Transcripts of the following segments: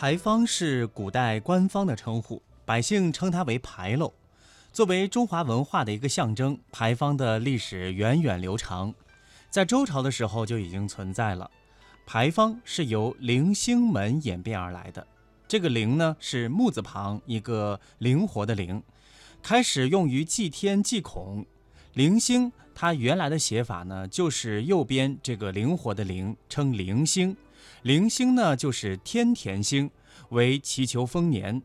牌坊是古代官方的称呼，百姓称它为牌楼。作为中华文化的一个象征，牌坊的历史源远流长，在周朝的时候就已经存在了。牌坊是由棂星门演变而来的，这个棂呢是木字旁一个灵活的灵，开始用于祭天祭孔。棂星它原来的写法呢就是右边这个灵活的灵，称棂星。灵星呢就是天田星，为祈求丰年。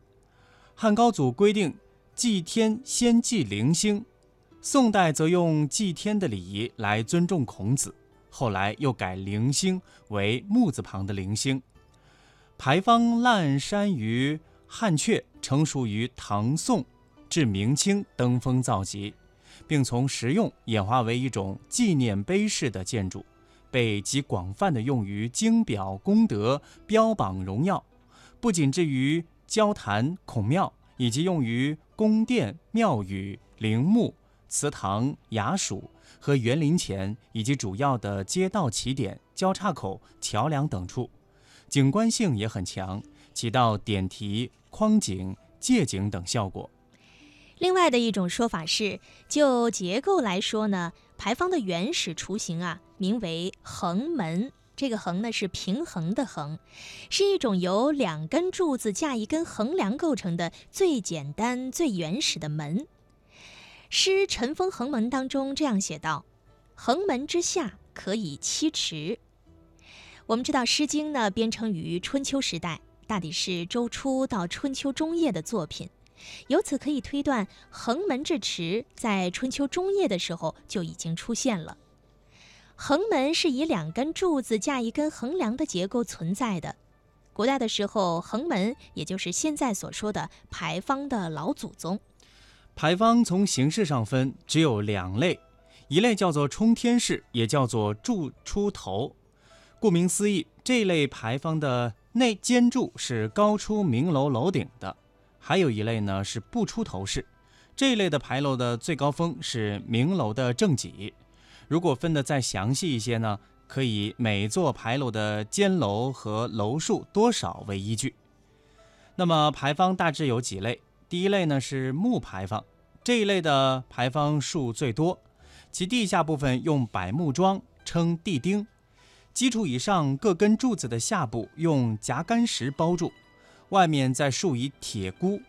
汉高祖规定祭天先祭灵星，宋代则用祭天的礼仪来尊重孔子，后来又改灵星为木字旁的灵星。牌坊滥觞于汉阙，成熟于唐宋至明清登峰造极，并从实用演化为一种纪念碑式的建筑。被极广泛地用于经表功德、标榜荣耀，不仅置于交坛、孔庙，以及用于宫殿、庙宇、陵墓、祠堂、衙署和园林前以及主要的街道起点、交叉口、桥梁等处，景观性也很强，起到点题、框景、借景等效果。另外的一种说法是，就结构来说呢，牌坊的原始雏形啊。名为横门，这个横呢是平衡的衡，是一种由两根柱子架一根横梁构成的最简单、最原始的门。诗《尘封横门》当中这样写道：“横门之下可以栖池。”我们知道《诗经》呢编成于春秋时代，大抵是周初到春秋中叶的作品，由此可以推断，横门至池在春秋中叶的时候就已经出现了。横门是以两根柱子架一根横梁的结构存在的。古代的时候，横门也就是现在所说的牌坊的老祖宗。牌坊从形式上分只有两类，一类叫做冲天式，也叫做柱出头。顾名思义，这类牌坊的内尖柱是高出明楼楼顶的。还有一类呢是不出头式，这一类的牌楼的最高峰是明楼的正脊。如果分得再详细一些呢，可以每座牌楼的间楼和楼数多少为依据。那么牌坊大致有几类？第一类呢是木牌坊，这一类的牌坊数最多，其地下部分用柏木桩称地钉，基础以上各根柱子的下部用夹干石包住，外面再竖以铁箍。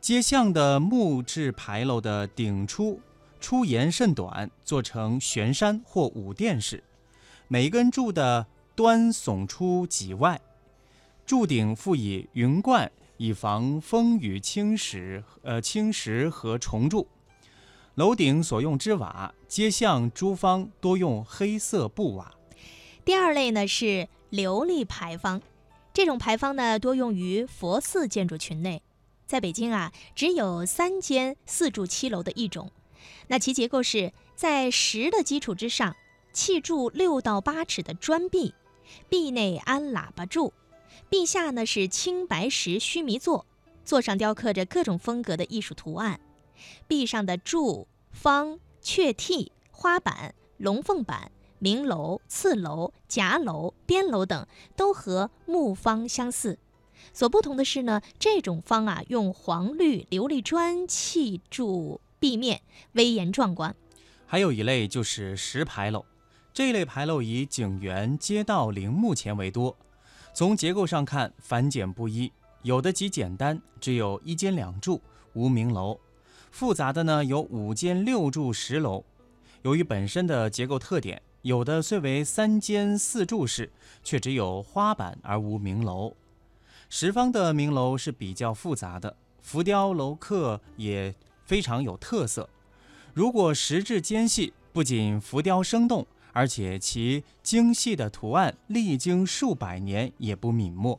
街巷的木质牌楼的顶出。出檐甚短，做成悬山或五殿式，每一根柱的端耸出脊外，柱顶附以云冠，以防风雨侵蚀。呃，侵蚀和虫蛀。楼顶所用之瓦，街巷诸方多用黑色布瓦。第二类呢是琉璃牌坊，这种牌坊呢多用于佛寺建筑群内，在北京啊只有三间四柱七楼的一种。那其结构是在石的基础之上，砌筑六到八尺的砖壁，壁内安喇叭柱，壁下呢是青白石须弥座，座上雕刻着各种风格的艺术图案，壁上的柱、方、雀替、花板、龙凤板、明楼、次楼、夹楼、边楼等都和木方相似，所不同的是呢，这种方啊用黄绿琉璃砖砌筑。壁面威严壮观，还有一类就是石牌楼。这一类牌楼以景园、街道、陵墓前为多。从结构上看，繁简不一，有的极简单，只有一间两柱，无名楼；复杂的呢，有五间六柱石楼。由于本身的结构特点，有的虽为三间四柱式，却只有花板而无明楼。十方的明楼是比较复杂的，浮雕楼刻也。非常有特色。如果石质尖细，不仅浮雕生动，而且其精细的图案历经数百年也不泯没。